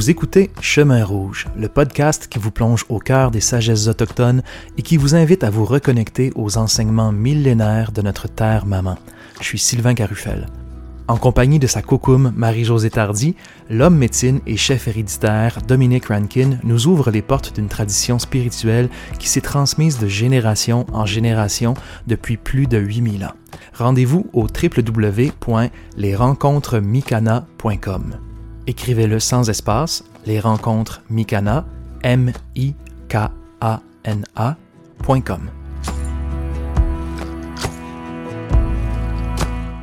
Vous écoutez Chemin Rouge, le podcast qui vous plonge au cœur des sagesses autochtones et qui vous invite à vous reconnecter aux enseignements millénaires de notre terre maman. Je suis Sylvain Carufel. En compagnie de sa cocoum Marie-Josée Tardy, l'homme médecine et chef héréditaire Dominique Rankin nous ouvre les portes d'une tradition spirituelle qui s'est transmise de génération en génération depuis plus de 8000 ans. Rendez-vous au www.lesrencontresmikana.com. Écrivez-le sans espace, les rencontres Mikana, M-I-K-A-N-A.com.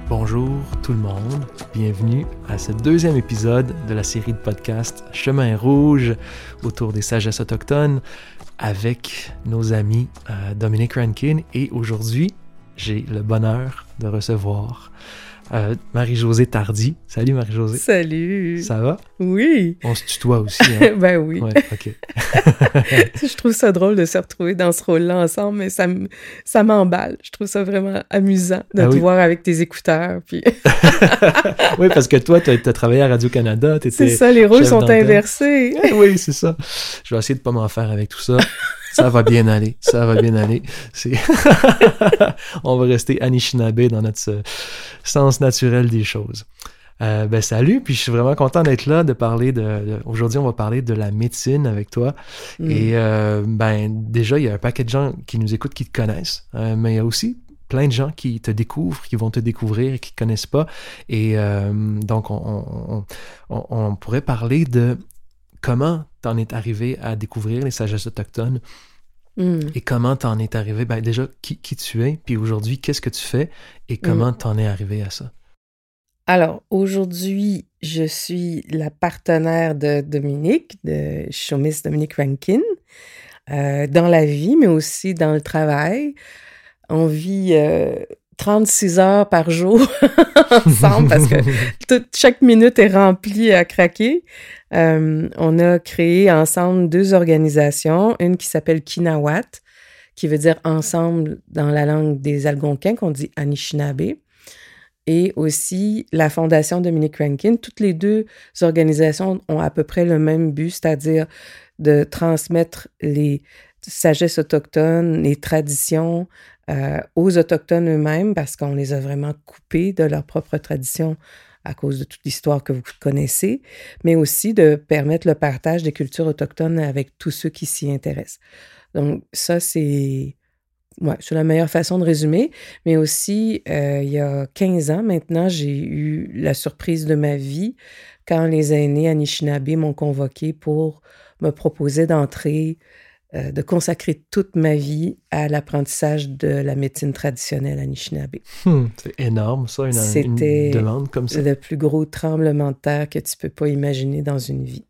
Bonjour tout le monde, bienvenue à ce deuxième épisode de la série de podcasts Chemin Rouge autour des sagesses autochtones avec nos amis euh, Dominique Rankin et aujourd'hui j'ai le bonheur de recevoir euh, Marie-Josée Tardy. Salut Marie-Josée. Salut. Ça va? Oui. On se tutoie aussi. Hein? ben oui. Ouais, ok. je trouve ça drôle de se retrouver dans ce rôle-là ensemble, mais ça, ça m'emballe. Je trouve ça vraiment amusant de Ah te oui. voir avec tes écouteurs. Puis oui, parce que toi, tu as, travaillé à Radio-Canada. c'est ça, les rôles sont inversés. Oui, c'est ça. Je vais essayer de pas m'en faire avec tout ça. Ça va bien aller. Ça va bien aller. C'est... On va rester Anishinaabe dans notre euh, sens naturel des choses. Euh, ben salut, puis je suis vraiment content d'être là, de parler de, de- Aujourd'hui, on va parler de la médecine avec toi. Mm. Et euh, ben déjà, il y a un paquet de gens qui nous écoutent qui te connaissent, Euh, mais il y a aussi plein de gens qui te découvrent, qui vont te découvrir et qui ne connaissent pas. Et donc, on, on- on- on pourrait parler de comment t'en es arrivé à découvrir les sagesses autochtones? Mm. et comment t'en es arrivé, ben déjà, qui, qui tu es, puis aujourd'hui, qu'est-ce que tu fais? Et comment t'en es arrivé à ça? Alors, aujourd'hui, je suis la partenaire de Dominique, de Chomis Dominique Rankin, euh, dans la vie, mais aussi dans le travail. On vit euh, 36 heures par jour ensemble parce que toute, chaque minute est remplie à craquer. Euh, on a créé ensemble deux organisations, une qui s'appelle Kinawat, qui veut dire ensemble dans la langue des Algonquins, qu'on dit Anishinaabe, et aussi la Fondation Dominique Rankin. Toutes les deux organisations ont à peu près le même but, c'est-à-dire de transmettre les sagesses autochtones, les traditions euh, aux Autochtones eux-mêmes, parce qu'on les a vraiment coupés de leur propre tradition à cause de toute l'histoire que vous connaissez, mais aussi de permettre le partage des cultures autochtones avec tous ceux qui s'y intéressent. Donc ça, c'est ouais, c'est la meilleure façon de résumer. Mais aussi, euh, il y a 15 ans maintenant, j'ai eu la surprise de ma vie quand les aînés Anishinaabe m'ont convoqué pour me proposer d'entrer, euh, de consacrer toute ma vie à l'apprentissage de la médecine traditionnelle Anishinaabe. Hmm, c'est énorme, ça, une, une C'était demande comme ça. Le plus gros tremblement de terre que tu peux pas imaginer dans une vie.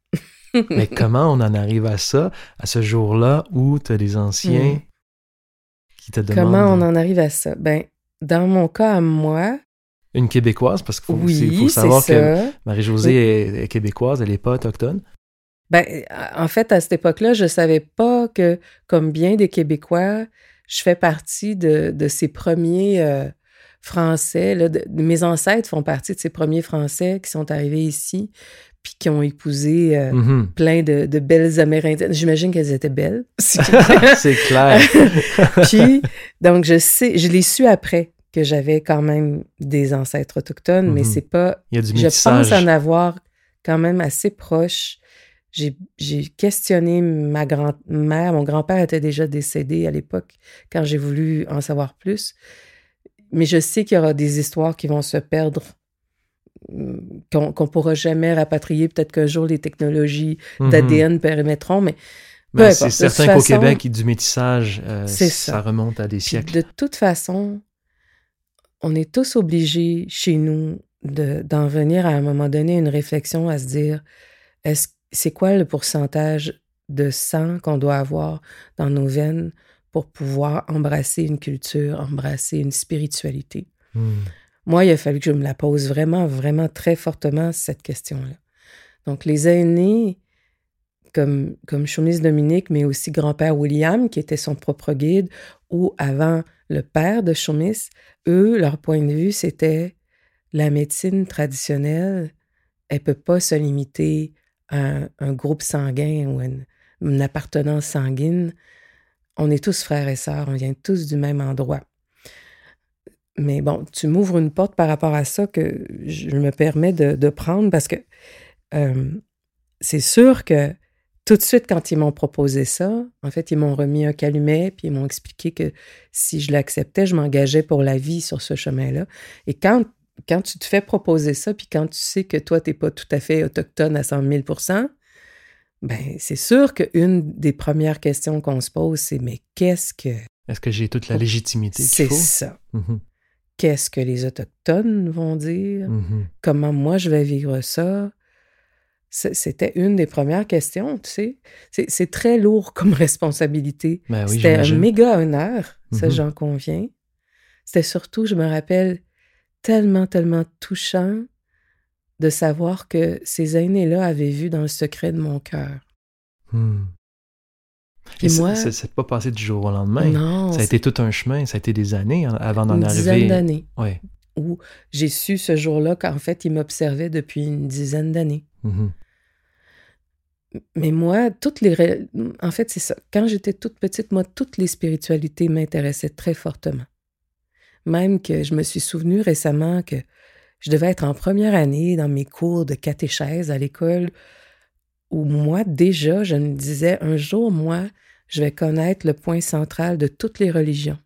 Mais comment on en arrive à ça, à ce jour-là où tu as des anciens Hmm. qui te demandent... Comment on en arrive à ça? Ben, dans mon cas à moi, Une Québécoise, parce qu'il faut, oui, savoir que. Marie-Josée est, est québécoise, elle n'est pas autochtone. Ben, en fait, à cette époque-là, je savais pas que, comme bien des Québécois, je fais partie de, de ces premiers euh, Français. Là, de- mes ancêtres font partie de ces premiers Français qui sont arrivés ici puis qui ont épousé euh, Mhm. plein de, de belles Amérindiennes. J'imagine qu'elles étaient belles. c'est clair. puis, donc, je sais, je l'ai su après que j'avais quand même des ancêtres autochtones, mais Mhm. c'est pas Il y a du je pense en avoir quand même assez proche. J'ai questionné ma grand-mère. Mon grand-père était déjà décédé à l'époque quand j'ai voulu en savoir plus. Mais je sais qu'il y aura des histoires qui vont se perdre, hum, qu'on qu'on pourra jamais rapatrier. Peut-être qu'un jour, les technologies Mhm. d'ADN permettront, mais importe. c'est certain qu'au Québec, il y a du métissage, euh, C'est ça. ça. remonte à des Puis siècles. de toute façon, on est tous obligés chez nous de- d'en venir à un moment donné une réflexion à se dire est-ce c'est quoi le pourcentage de sang qu'on doit avoir dans nos veines pour pouvoir embrasser une culture, embrasser une spiritualité? Hmm. Moi, il a fallu que je me la pose vraiment, vraiment très fortement, cette question-là. Donc, les aînés, comme, comme Dominique, mais aussi grand-père William, qui était son propre guide, ou avant le père de Chaumis, eux, leur point de vue, c'était la médecine traditionnelle, elle peut pas se limiter un, groupe sanguin ou une, appartenance sanguine. On est tous frères et sœurs, on vient tous du même endroit. Mais bon, tu m'ouvres une porte par rapport à ça que je me permets de, prendre parce que euh, c'est sûr que tout de suite, quand ils m'ont proposé ça, en fait, ils m'ont remis un calumet, puis ils m'ont expliqué que si je l'acceptais, je m'engageais pour la vie sur ce chemin-là. Et quand, quand tu te fais proposer ça, puis quand tu sais que toi, tu n'es pas tout à fait autochtone à 100 000% ben c'est sûr qu'une des premières questions qu'on se pose, c'est mais qu'est-ce que... Est-ce que j'ai toute la légitimité qu'il faut? C'est ça. Mm-hmm. Qu'est-ce que les Autochtones vont dire? Mm-hmm. Comment moi je vais vivre ça? C'était une des premières questions, tu sais. C'est très lourd comme responsabilité. Ben C'était un méga honneur, ça mm-hmm. j'en conviens. C'était surtout, je me rappelle, tellement, tellement touchant de savoir que ces aînés-là avaient vu dans le secret de mon cœur. Hmm. Et, moi, ça s'est pas passé du jour au lendemain. Non. Ça a été tout un chemin, ça a été des années avant d'en arriver. Une dizaine d'années. Ouais. Où j'ai su ce jour-là qu'en fait, il m'observait depuis une dizaine d'années. Mm-hmm. Mais moi, toutes les. En fait, c'est ça. Quand j'étais toute petite, moi, toutes les spiritualités m'intéressaient très fortement. Même que je me suis souvenu récemment que je devais être en première année dans mes cours de catéchèse à l'école, où moi, déjà, je me disais, un jour, moi, je vais connaître le point central de toutes les religions.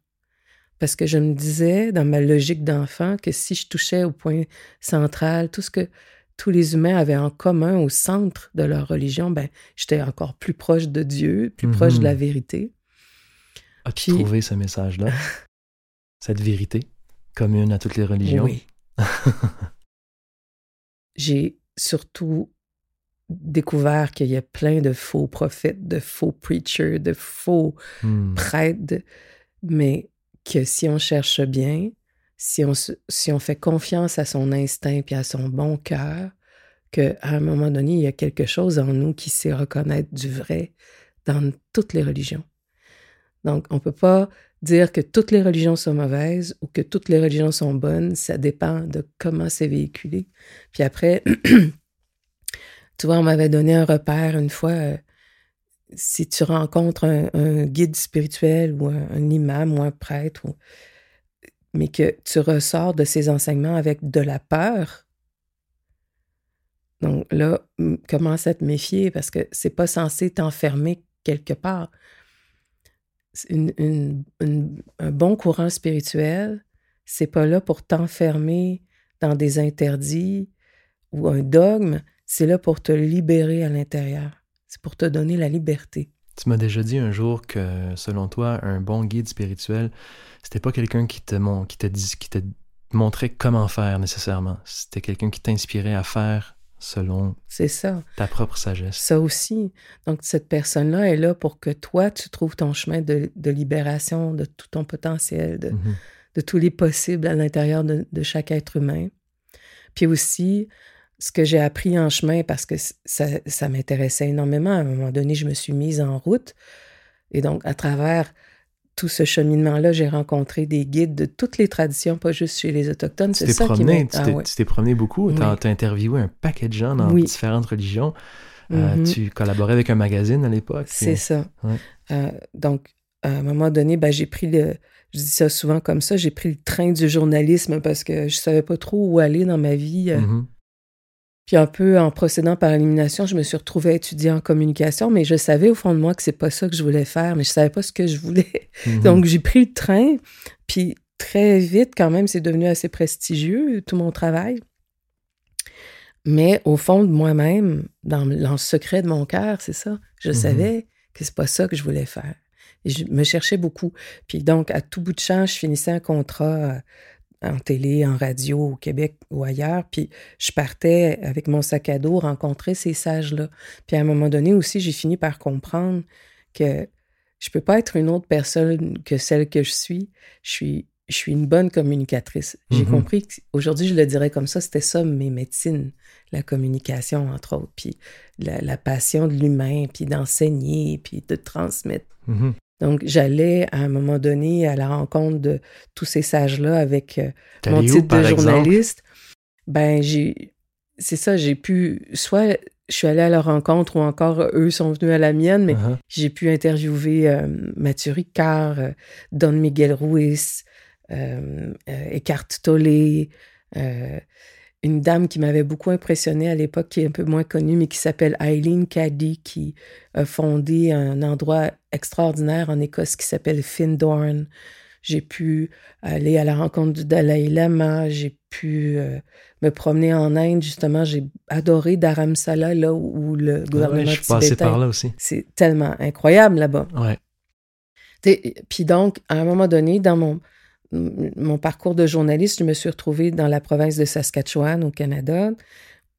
Parce que je me disais, dans ma logique d'enfant, que si je touchais au point central, tout ce que tous les humains avaient en commun au centre de leur religion, ben, j'étais encore plus proche de Dieu, plus proche de la mhm. vérité. As-tu trouvé ce message-là? Cette vérité commune à toutes les religions? Oui. J'ai surtout découvert qu'il y a plein de faux prophètes, de faux preachers, de faux hmm. prêtres, mais que si on cherche bien, si on, si on fait confiance à son instinct et à son bon cœur, qu'à un moment donné, il y a quelque chose en nous qui sait reconnaître du vrai dans toutes les religions. Donc, on ne peut pas dire que toutes les religions sont mauvaises ou que toutes les religions sont bonnes. Ça dépend de comment c'est véhiculé. Puis après, tu vois, on m'avait donné un repère une fois. Euh, si tu rencontres un, guide spirituel ou un, imam ou un prêtre mais que tu ressors de ces enseignements avec de la peur, donc là, commence à te méfier parce que c'est pas censé t'enfermer quelque part. Un bon courant spirituel, c'est pas là pour t'enfermer dans des interdits ou un dogme, c'est là pour te libérer à l'intérieur. C'est pour te donner la liberté. Tu m'as déjà dit un jour que, selon toi, un bon guide spirituel, c'était pas quelqu'un qui qui, qui te montrait comment faire nécessairement. C'était quelqu'un qui t'inspirait à faire selon c'est ça. ta propre sagesse. Ça aussi. Donc, cette personne-là est là pour que toi, tu trouves ton chemin de, libération de tout ton potentiel, de, mm-hmm. de tous les possibles à l'intérieur de, de, chaque être humain. Puis aussi, ce que j'ai appris en chemin, parce que ça, ça m'intéressait énormément, à un moment donné, je me suis mise en route. Et donc, à travers tout ce cheminement-là, j'ai rencontré des guides de toutes les traditions, pas juste chez les Autochtones. C'est ça qui m'a... Ah tu t'es promené beaucoup, tu as, interviewé un paquet de gens dans différentes religions. Euh, mm-hmm. tu collaborais avec un magazine à l'époque. C'est ça. Euh, donc, à un moment donné, ben, j'ai pris le... Je dis ça souvent comme ça, j'ai pris le train du journalisme parce que je savais pas trop où aller dans ma vie. Euh, mm-hmm. Puis un peu en procédant par élimination, je me suis retrouvée à étudier en communication, mais je savais au fond de moi que c'est pas ça que je voulais faire, mais je savais pas ce que je voulais. Mhm. Donc j'ai pris le train, puis très vite quand même, c'est devenu assez prestigieux tout mon travail. Mais au fond de moi-même, dans, le secret de mon cœur, c'est ça. Je mhm. savais que c'est pas ça que je voulais faire. Et je me cherchais beaucoup. Puis donc, à tout bout de champ, je finissais un contrat en télé, en radio, au Québec ou ailleurs. Puis je partais avec mon sac à dos rencontrer ces sages-là. Puis à un moment donné aussi, j'ai fini par comprendre que je peux pas être une autre personne que celle que je suis. Je suis, je suis une bonne communicatrice. J'ai mm-hmm. compris qu'aujourd'hui, je le dirais comme ça, c'était ça mes médecines, la communication, entre autres, puis la, passion de l'humain, puis d'enseigner, puis de transmettre. Mm-hmm. Donc, j'allais à un moment donné à la rencontre de tous ces sages-là avec euh, mon titre de journaliste. Ben, j'ai, c'est ça, j'ai pu, soit je suis allée à leur rencontre ou encore eux sont venus à la mienne, mais Uh-huh. j'ai pu interviewer euh, Mathieu Ricard, euh, Don Miguel Ruiz, euh, Eckhart Tolle, une dame qui m'avait beaucoup impressionnée à l'époque, qui est un peu moins connue, mais qui s'appelle Eileen Caddy, qui a fondé un endroit extraordinaire en Écosse qui s'appelle Findorn. J'ai pu aller à la rencontre du Dalai Lama, j'ai pu euh, me promener en Inde, justement, j'ai adoré Dharamsala, là où, où le Ah ouais, gouvernement je suis passé par là aussi. c'est tellement incroyable là-bas. Ouais. Puis donc, à un moment donné, dans mon, mon parcours de journaliste, je me suis retrouvée dans la province de Saskatchewan, au Canada.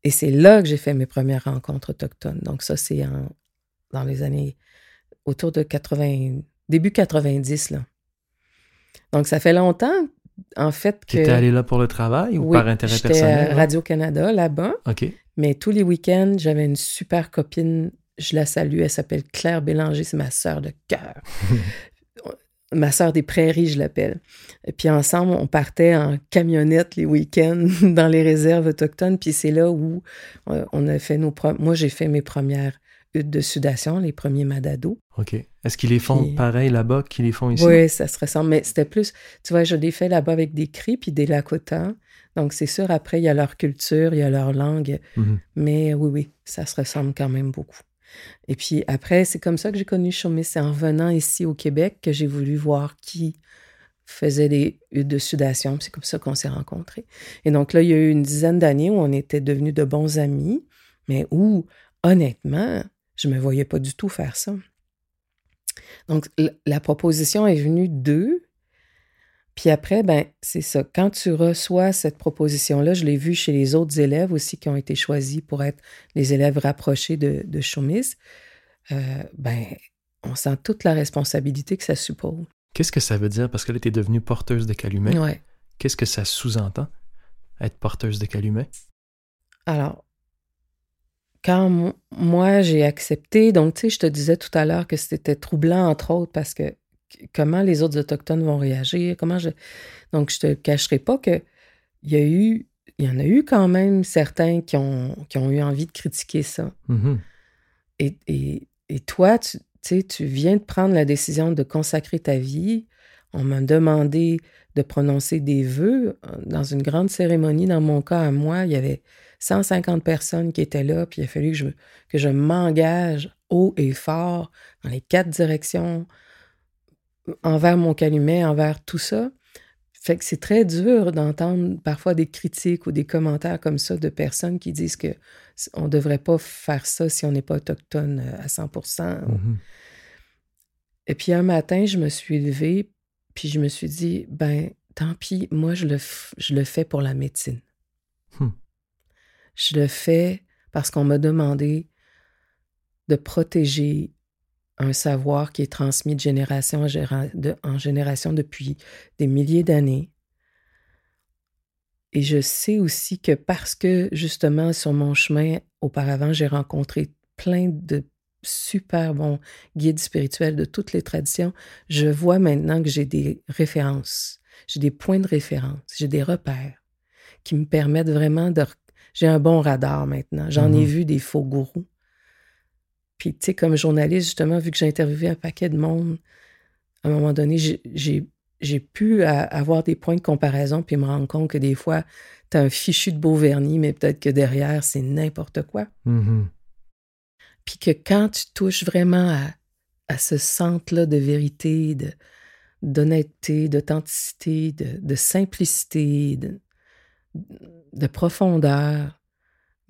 Et c'est là que j'ai fait mes premières rencontres autochtones. Donc, ça, c'est dans les années autour de 80, début 90, là. Donc, ça fait longtemps, en fait, Tu que. étais allé là pour le travail ou Oui, par intérêt personnel? à? Radio-Canada, là-bas. OK. Mais tous les week-ends, j'avais une super copine. Je la salue. Elle s'appelle Claire Bélanger. C'est ma sœur de cœur. ma sœur des prairies, je l'appelle. Et puis ensemble, on partait en camionnette les week-ends dans les réserves autochtones. Puis c'est là où euh, on a fait nos... Moi, j'ai fait mes premières huttes de sudation, les premiers madados. OK. Est-ce qu'ils les font Puis- pareil là-bas qu'ils les font ici? Oui, ça se ressemble. Mais c'était plus, tu vois, je l'ai fait là-bas avec des cris puis des Lakota. Donc, c'est sûr, après, il y a leur culture, il y a leur langue. Mhm. Mais oui, oui, ça se ressemble quand même beaucoup. Et puis après, c'est comme ça que j'ai connu Chomis. C'est en venant ici au Québec que j'ai voulu voir qui faisait des huttes de sudation. C'est comme ça qu'on s'est rencontrés. Et donc là, il y a eu une dizaine d'années où on était devenus de bons amis, mais où, honnêtement, je me voyais pas du tout faire ça. Donc, la proposition est venue d'eux. Puis après, ben, c'est ça. Quand tu reçois cette proposition-là, je l'ai vu chez les autres élèves aussi qui ont été choisis pour être les élèves rapprochés de, de euh, ben, on sent toute la responsabilité que ça suppose. Qu'est-ce que ça veut dire? Parce que là, tu es devenue porteuse de calumet. Ouais. Qu'est-ce que ça sous-entend, être porteuse de calumet? Alors, quand mo- moi j'ai accepté, donc tu sais, je te disais tout à l'heure que c'était troublant, entre autres, parce que- comment les autres Autochtones vont réagir, comment je. Donc, je te cacherai pas que il y a eu, il y en a eu quand même certains qui ont, qui ont eu envie de critiquer ça. Mhm. Et, et, et toi, tu, viens de prendre la décision de consacrer ta vie. On m'a demandé de prononcer des vœux dans une grande cérémonie. Dans mon cas, à moi, il y avait 150 personnes qui étaient là, puis il a fallu que je, que je m'engage haut et fort dans les quatre directions, envers mon calumet, envers tout ça. Fait que c'est très dur d'entendre parfois des critiques ou des commentaires comme ça de personnes qui disent que on devrait pas faire ça si on n'est pas autochtone euh, à 100%. Mhm. Et puis un matin, je me suis levée, puis je me suis dit, ben, tant pis, moi, je le, je le fais pour la médecine. Hmm. Je le fais parce qu'on m'a demandé de protéger un savoir qui est transmis de génération en, géra- de- en génération depuis des milliers d'années. Et je sais aussi que parce que justement sur mon chemin auparavant, j'ai rencontré plein de super bons guides spirituels de toutes les traditions, je vois maintenant que j'ai des références, j'ai des points de référence, j'ai des repères qui me permettent vraiment de... J'ai un bon radar maintenant. J'en ai Mhm. vu des faux gourous. Puis, tu sais, comme journaliste, justement, vu que j'ai interviewé un paquet de monde, à un moment donné, j'ai- pu avoir des points de comparaison puis me rendre compte que des fois, tu as un fichu de beau vernis, mais peut-être que derrière, c'est n'importe quoi. Mhm. Puis que quand tu touches vraiment à, à ce centre-là de vérité, de, d'honnêteté, d'authenticité, de, de simplicité, de, de profondeur,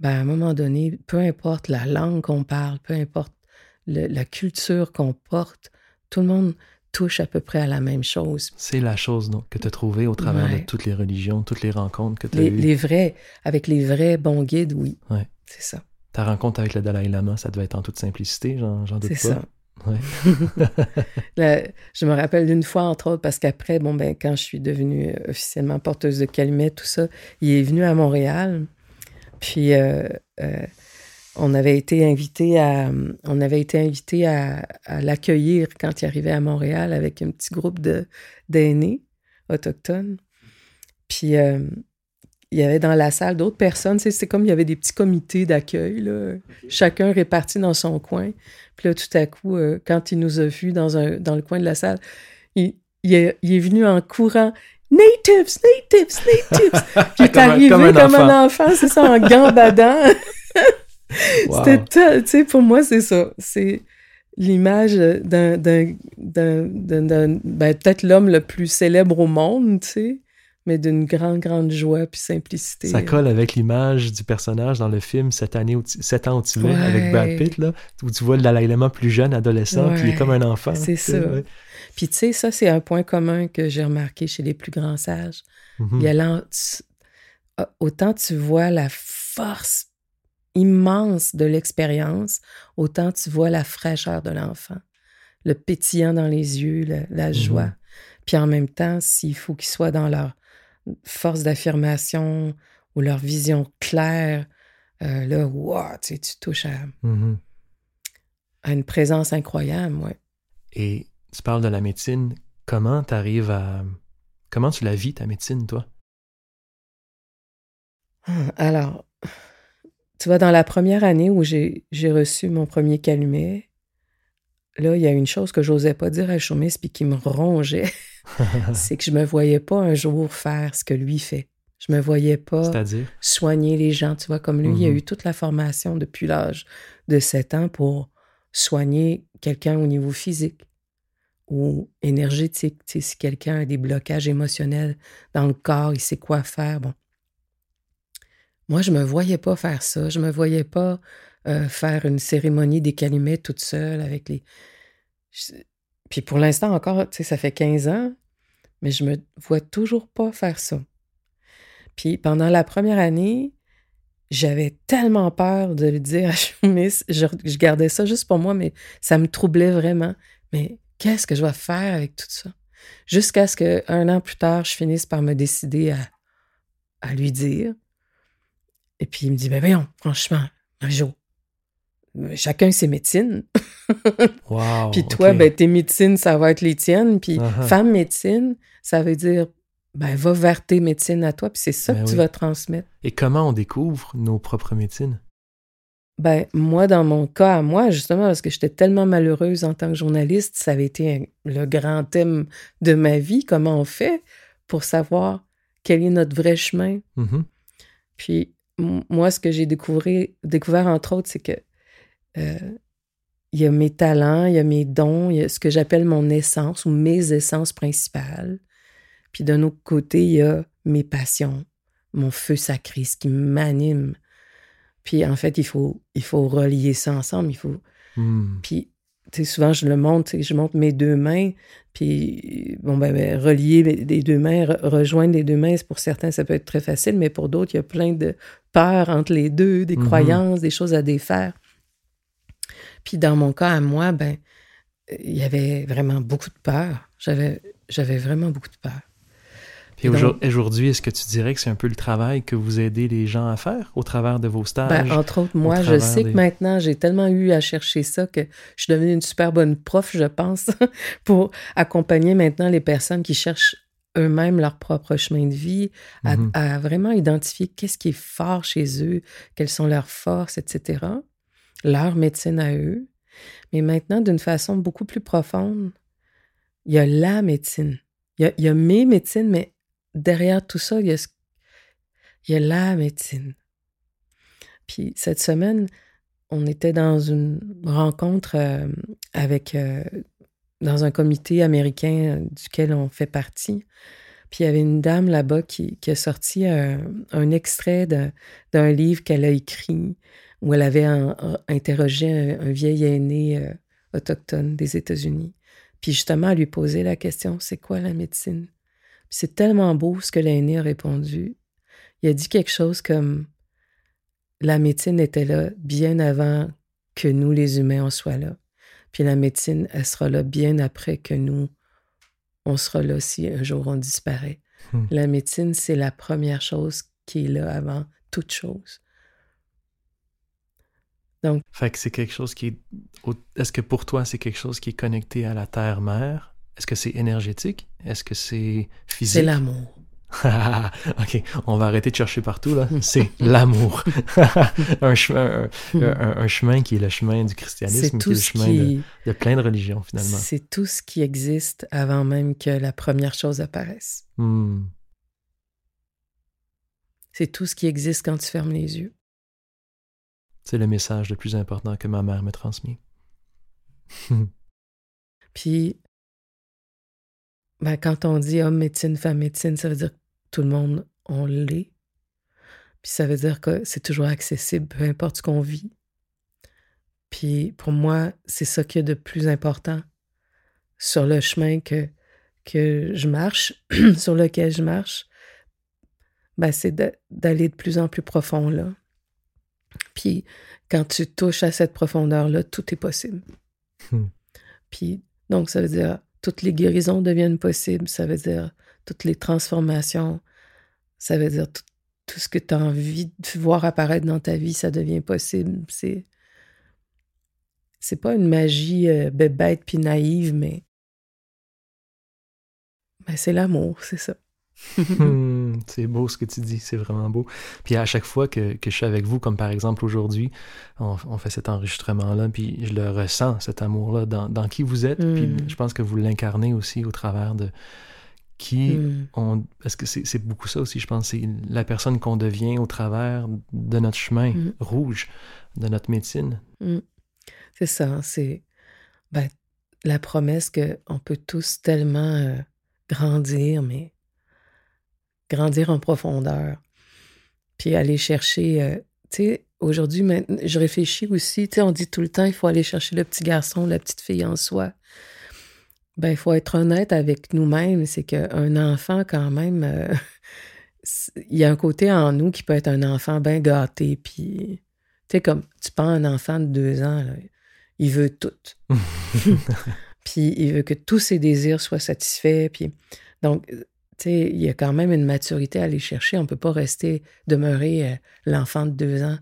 ben à un moment donné, peu importe la langue qu'on parle, peu importe le- la culture qu'on porte, tout le monde touche à peu près à la même chose. C'est la chose donc, que tu as trouvée au travers Ouais. de toutes les religions, toutes les rencontres que tu as Les, eues. les vrais, avec les vrais bons guides, oui. Ouais. C'est ça. Ta rencontre avec le Dalai Lama, ça devait être en toute simplicité, j'en doute C'est pas. ça. Ouais. Là, je me rappelle d'une fois, entre autres, parce qu'après, bon, ben, quand je suis devenue euh, officiellement porteuse de calumet, tout ça, il est venu à Montréal. Puis, euh, euh, on avait été invité à, on avait été invité à, à l'accueillir quand il arrivait à Montréal avec un petit groupe de, d'aînés autochtones. Puis, euh, il y avait dans la salle d'autres personnes. C'est comme il y avait des petits comités d'accueil, chacun réparti dans son coin. Puis là, tout à coup, euh, quand il nous a vus dans, un, dans le coin de la salle, il, est, venu en courant. Natives, natives, natives. Est arrivé comme un, enfant, c'est ça, en gambadant. C'était, tu sais, pour moi, c'est ça. C'est l'image d'un, d'un, ben, peut-être l'homme le plus célèbre au monde, tu sais, mais d'une grande, grande joie puis simplicité. Ça colle avec l'image du personnage dans le film Sept, années au Sept ans au Tibet avec Brad Pitt, là, où tu vois l'élément plus jeune, adolescent, puis il est comme un enfant. C'est ça. Puis tu sais, ça, c'est un point commun que j'ai remarqué chez les plus grands sages. Mm-hmm. Il y a autant tu vois la force immense de l'expérience, autant tu vois la fraîcheur de l'enfant, le pétillant dans les yeux, la, mm-hmm. joie. Puis en même temps, s'il faut qu'ils soient dans leur force d'affirmation ou leur vision claire, euh, là, wow, tu, tu touches à, mm-hmm. à, une présence incroyable, ouais. Et tu parles de la médecine, comment tu arrives à... Comment tu la vis, ta médecine, toi? Alors, tu vois, dans la première année où j'ai reçu mon premier calumet, là, il y a une chose que j'osais pas dire à Chaumis puis qui me rongeait. c'est que je me voyais pas un jour faire ce que lui fait. Je me voyais pas soigner les gens. Tu vois, comme lui, il a mm-hmm. eu toute la formation depuis l'âge de 7 ans pour soigner quelqu'un au niveau physique ou énergétique. Si quelqu'un a des blocages émotionnels dans le corps, il sait quoi faire. Bon. Moi, je me voyais pas faire ça. Je me voyais pas euh, faire une cérémonie des calumets toute seule avec les. Puis pour l'instant encore, tu sais, ça fait 15 ans, mais je me vois toujours pas faire ça. Puis pendant la première année, j'avais tellement peur de le dire à Choumis. Je, je, gardais ça juste pour moi, mais ça me troublait vraiment. Mais qu'est-ce que je vais faire avec tout ça? Jusqu'à ce qu'un an plus tard, je finisse par me décider à, à lui dire. Et puis il me dit, ben voyons, franchement, jour, chacun ses médecines. wow, puis toi, ben, tes médecines, ça va être les tiennes. Puis uh-huh. femme médecine, ça veut dire, ben, va vers tes médecines à toi, puis c'est ça ben que tu vas transmettre. Et comment on découvre nos propres médecines? Ben, moi, dans mon cas à moi, justement, parce que j'étais tellement malheureuse en tant que journaliste, ça avait été le grand thème de ma vie, comment on fait pour savoir quel est notre vrai chemin. Mm-hmm. Puis moi, ce que j'ai découvert, entre autres, c'est que euh, il y a mes talents, il y a mes dons, il y a ce que j'appelle mon essence ou mes essences principales. Puis d'un autre côté, il y a mes passions, mon feu sacré, ce qui m'anime. Puis en fait, il faut, il faut relier ça ensemble. Il faut. Hmm. Puis souvent, je le montre, je montre mes deux mains, puis, bon, ben, ben relier les deux mains, rejoindre les deux mains, pour certains, ça peut être très facile, mais pour d'autres, il y a plein de peurs entre les deux, des mm-hmm. croyances, des choses à défaire. Puis, dans mon cas, à moi, ben, il y avait vraiment beaucoup de peur. J'avais, j'avais vraiment beaucoup de peur. Et aujourd'hui, est-ce que tu dirais que c'est un peu le travail que vous aidez les gens à faire au travers de vos stages? Ben, entre autres, moi, je sais que maintenant, j'ai tellement eu à chercher ça que je suis devenue une super bonne prof, je pense, pour accompagner maintenant les personnes qui cherchent eux-mêmes leur propre chemin de vie, à, à vraiment identifier qu'est-ce qui est fort chez eux, quelles sont leurs forces, etc. Leur médecine à eux. Mais maintenant, d'une façon beaucoup plus profonde, il y a la médecine. Il y a, il y a mes médecines, mais derrière tout ça, il y a, la médecine. Puis cette semaine, on était dans une rencontre euh, avec euh, dans un comité américain euh, duquel on fait partie. Puis il y avait une dame là-bas qui, a sorti un, extrait d'un livre qu'elle a écrit où elle avait interrogé un, vieil aîné autochtone des États-Unis. Puis justement, elle lui posait la question, c'est quoi la médecine? C'est tellement beau ce que l'aîné a répondu. Il a dit quelque chose comme La médecine était là bien avant que nous, les humains, on soit là. Puis la médecine, elle sera là bien après que nous, on sera là si un jour on disparaît. Hmm. La médecine, c'est la première chose qui est là avant toute chose. Donc. Fait que c'est quelque chose qui est. Est-ce que pour toi, c'est quelque chose qui est connecté à la terre-mère? Est-ce que c'est énergétique? Est-ce que c'est physique? C'est l'amour. ok, on va arrêter de chercher partout, là. C'est l'amour. un, chemin, un, chemin qui est le chemin du christianisme, qui est le chemin de, plein de religions, finalement. C'est tout ce qui existe avant même que la première chose apparaisse. Hmm. C'est tout ce qui existe quand tu fermes les yeux. C'est le message le plus important que ma mère m'a transmis. Puis, ben, quand on dit homme médecine, femme médecine, ça veut dire que tout le monde, on l'est. Puis ça veut dire que c'est toujours accessible, peu importe ce qu'on vit. Puis pour moi, c'est ça qui est de plus important sur le chemin que, que je marche, sur lequel je marche. Ben, c'est d'aller de plus en plus profond là. Puis quand tu touches à cette profondeur-là, tout est possible. Hmm. Puis donc, ça veut dire toutes les guérisons deviennent possibles. Ça veut dire toutes les transformations. Ça veut dire tout, ce que tu as envie de voir apparaître dans ta vie, ça devient possible. C'est c'est pas une magie euh, bête puis naïve, mais ben, c'est l'amour, c'est ça. C'est beau ce que tu dis, c'est vraiment beau. Puis à chaque fois que, que je suis avec vous, comme par exemple aujourd'hui, on, fait cet enregistrement-là, puis je le ressens, cet amour-là, dans, dans, qui vous êtes. Puis hmm. je pense que vous l'incarnez aussi au travers de qui hmm. on... Parce que c'est beaucoup ça aussi, je pense. C'est la personne qu'on devient au travers de notre chemin rouge, de notre médecine. C'est ça, c'est ben, la promesse qu'on peut tous tellement euh, grandir, mais grandir en profondeur. Puis aller chercher, euh, tu sais, aujourd'hui, je réfléchis aussi, tu sais, on dit tout le temps, il faut aller chercher le petit garçon, la petite fille en soi. Ben, il faut être honnête avec nous-mêmes, c'est qu'un enfant, quand même, euh, il y a un côté en nous qui peut être un enfant bien gâté, puis, tu sais, comme, tu prends un enfant de deux ans, il veut tout. puis il veut que tous ses désirs soient satisfaits, puis, donc, il y a quand même une maturité à aller chercher. On ne peut pas rester, demeurer euh, l'enfant de deux ans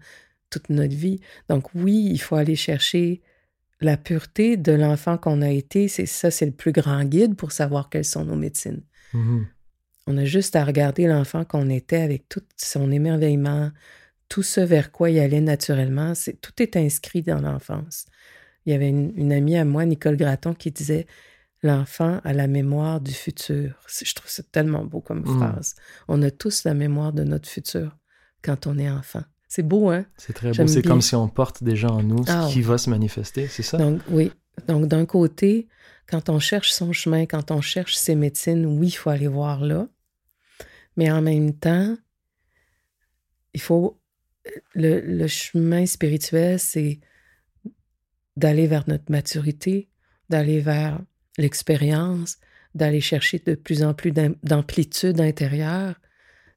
toute notre vie. Donc oui, il faut aller chercher la pureté de l'enfant qu'on a été. C'est ça, c'est le plus grand guide pour savoir quelles sont nos médecines. Mm-hmm. On a juste à regarder l'enfant qu'on était avec tout son émerveillement, tout ce vers quoi il allait naturellement. C'est, tout est inscrit dans l'enfance. Il y avait une, une amie à moi, Nicole Gratton, qui disait L'enfant a la mémoire du futur. Je trouve ça tellement beau comme mmh. phrase. On a tous la mémoire de notre futur quand on est enfant. C'est beau, hein? C'est très beau. C'est comme si on porte déjà en nous ce ah qui va se manifester, c'est ça? Donc, oui. Donc, d'un côté, quand on cherche son chemin, quand on cherche ses médecines, oui, il faut aller voir là. Mais en même temps, il faut. Le, le chemin spirituel, c'est d'aller vers notre maturité, d'aller vers l'expérience, d'aller chercher de plus en plus d'amplitude intérieure.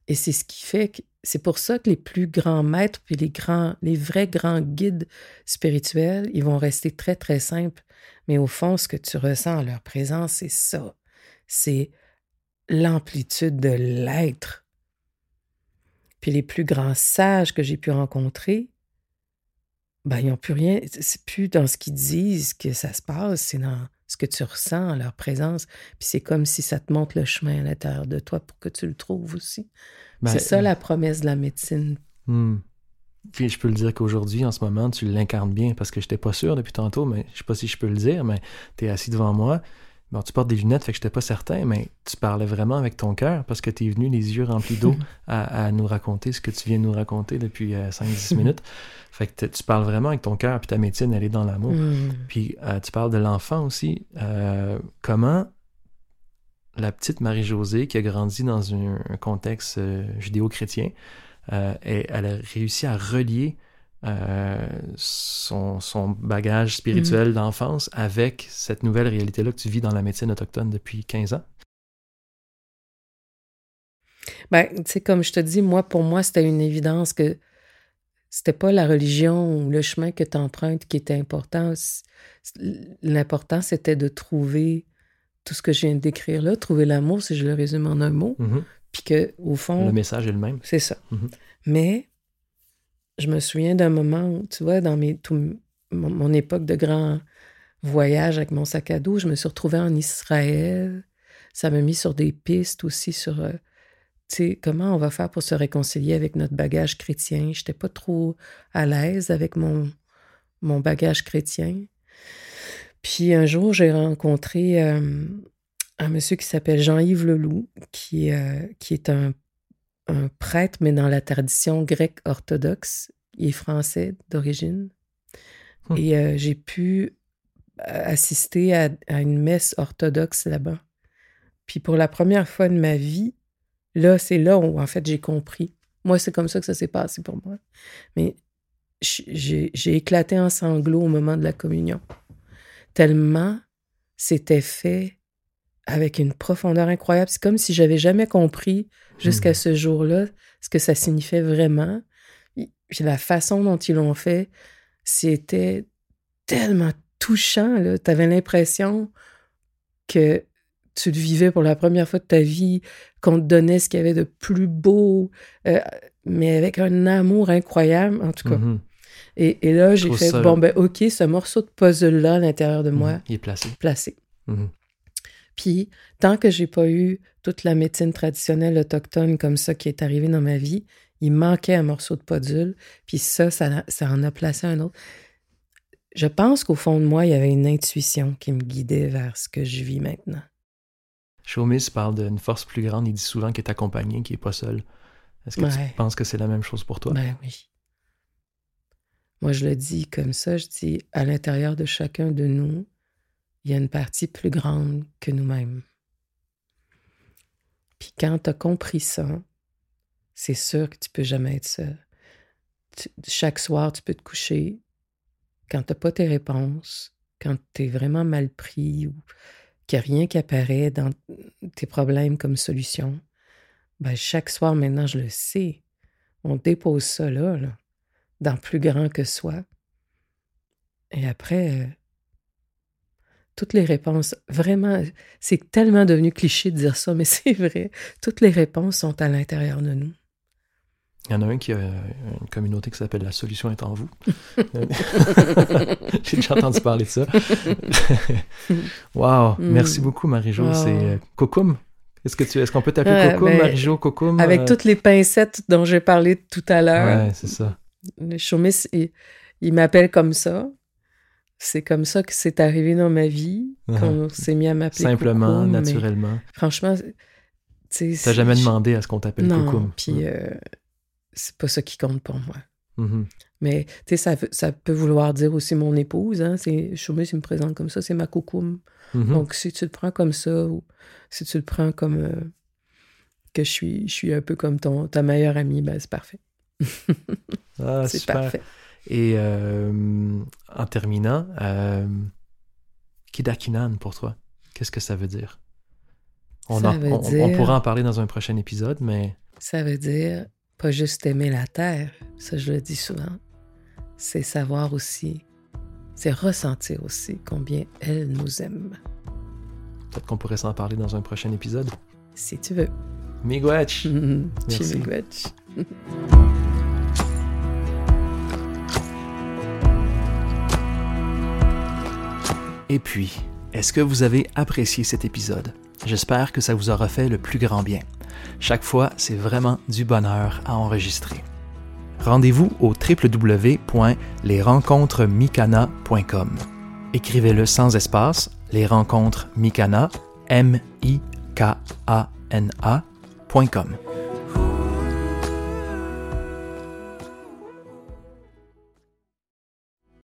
Et c'est ce qui fait que c'est pour ça que les plus grands maîtres, puis les grands, les vrais grands guides spirituels, ils vont rester très, très simples. Mais au fond, ce que tu ressens en leur présence, c'est ça. C'est l'amplitude de l'être. Puis les plus grands sages que j'ai pu rencontrer, ben, ils n'ont plus rien. C'est plus dans ce qu'ils disent que ça se passe, c'est dans ce que tu ressens en leur présence. Puis c'est comme si ça te montre le chemin à l'intérieur de toi pour que tu le trouves aussi. Ben, c'est ça la promesse de la médecine. Hmm. Puis je peux le dire qu'aujourd'hui, en ce moment, tu l'incarnes bien parce que je n'étais pas sûr depuis tantôt, mais je sais pas si je peux le dire, mais tu es assis devant moi. Bon, tu portes des lunettes, fait que je n'étais pas certain, mais tu parlais vraiment avec ton cœur parce que tu es venu les yeux remplis d'eau à, nous raconter ce que tu viens de nous raconter depuis 5-10 euh, minutes. Fait que tu parles vraiment avec ton cœur, puis ta médecine, elle est dans l'amour. Mm. Puis euh, tu parles de l'enfant aussi. Euh, comment la petite Marie-Josée, qui a grandi dans un, contexte judéo-chrétien, elle a réussi à relier euh, son, son, bagage spirituel mm. d'enfance avec cette nouvelle réalité-là que tu vis dans la médecine autochtone depuis 15 ans? Ben, tu sais, comme je te dis, moi, pour moi, c'était une évidence que c'était pas la religion ou le chemin que tu empruntes qui était important. L'important, c'était de trouver tout ce que je viens de décrire là, trouver l'amour, si je le résume en un mot. Mm-hmm. Puis que, au fond. Le message est le même. C'est ça. Mm-hmm. Mais je me souviens d'un moment où, tu vois, dans mes, mon, époque de grand voyage avec mon sac à dos, je me suis retrouvée en Israël. Ça m'a mis sur des pistes aussi sur euh, sais, comment on va faire pour se réconcilier avec notre bagage chrétien? Je n'étais pas trop à l'aise avec mon, mon bagage chrétien. Puis un jour, j'ai rencontré euh, un monsieur qui s'appelle Jean-Yves Leloup, qui, euh, qui est un, un, prêtre, mais dans la tradition grecque orthodoxe. Il est français d'origine. Hum. Et euh, j'ai pu assister à, à, une messe orthodoxe là-bas. Puis pour la première fois de ma vie, là, c'est là où en fait j'ai compris. Moi, c'est comme ça que ça s'est passé pour moi. Mais j'ai éclaté en sanglots au moment de la communion. Tellement c'était fait avec une profondeur incroyable. C'est comme si j'avais jamais compris jusqu'à hmm. ce jour-là ce que ça signifiait vraiment. Puis la façon dont ils l'ont fait, c'était tellement touchant. Tu avais l'impression que tu le vivais pour la première fois de ta vie, qu'on te donnait ce qu'il y avait de plus beau, euh, mais avec un amour incroyable, en tout cas. Mm-hmm. et, là, j'ai fait, bon, ben, OK, ce morceau de puzzle-là à l'intérieur de moi. Mm-hmm. Il est placé. Placé. Mm-hmm. Puis, tant que j'ai pas eu toute la médecine traditionnelle autochtone comme ça qui est arrivée dans ma vie, il manquait un morceau de puzzle. Puis ça, ça, ça en a placé un autre. Je pense qu'au fond de moi, il y avait une intuition qui me guidait vers ce que je vis maintenant. Chaumis parle d'une force plus grande. Il dit souvent qu'il est accompagné, qu'il n'est pas seul. Est-ce que tu penses que c'est la même chose pour toi? Ben oui. Moi, je le dis comme ça. Je dis, à l'intérieur de chacun de nous, il y a une partie plus grande que nous-mêmes. Puis quand tu as compris ça, c'est sûr que tu peux jamais être seul. chaque soir, tu peux te coucher quand tu n'as pas tes réponses, quand tu es vraiment mal pris ou qu'il n'y a rien qui apparaît dans tes problèmes comme solution, ben chaque soir maintenant, je le sais. On dépose ça là, dans plus grand que soi. Et après, euh, toutes les réponses, vraiment, c'est tellement devenu cliché de dire ça, mais c'est vrai. Toutes les réponses sont à l'intérieur de nous. Il y en a un qui a une communauté qui s'appelle La solution est en vous. J'ai déjà entendu parler de ça. wow, mm. merci beaucoup Marie-Jo. C'est euh, Kokum. Est-ce que tu est-ce qu'on peut t'appeler Kokum, ben, Marie-Jo, Kokum Avec euh? toutes les pincettes dont j'ai parlé tout à l'heure. Ouais, c'est ça. Le chaumis, il, m'appelle comme ça. C'est comme ça que c'est arrivé dans ma vie, uh-huh. qu'on s'est mis à m'appeler Simplement, naturellement. Franchement, tu T'as jamais demandé à ce qu'on t'appelle Kokum. Puis, euh, c'est pas ça qui compte pour moi. Mm-hmm. Mais tu sais, ça, ça, peut vouloir dire aussi mon épouse. Hein, c'est Choumis, il me présente comme ça, c'est ma coucoum. Mm-hmm. Donc, si tu le prends comme ça, ou si tu le prends comme euh, que je suis, je suis un peu comme ton, ta meilleure amie, ben c'est parfait. ah, c'est parfait. Et euh, en terminant, euh, Kidakinan pour toi, qu'est-ce que ça veut dire? On, on pourra en parler dans un prochain épisode, mais. Ça veut dire pas juste aimer la terre, ça je le dis souvent, c'est savoir aussi, c'est ressentir aussi combien elle nous aime. Peut-être qu'on pourrait s'en parler dans un prochain épisode. Si tu veux. Miigwech. Merci. Et puis, est-ce que vous avez apprécié cet épisode? J'espère que ça vous aura fait le plus grand bien. Chaque fois, c'est vraiment du bonheur à enregistrer. Rendez-vous au www.lesrencontresmicana.com. Écrivez-le sans espace, les.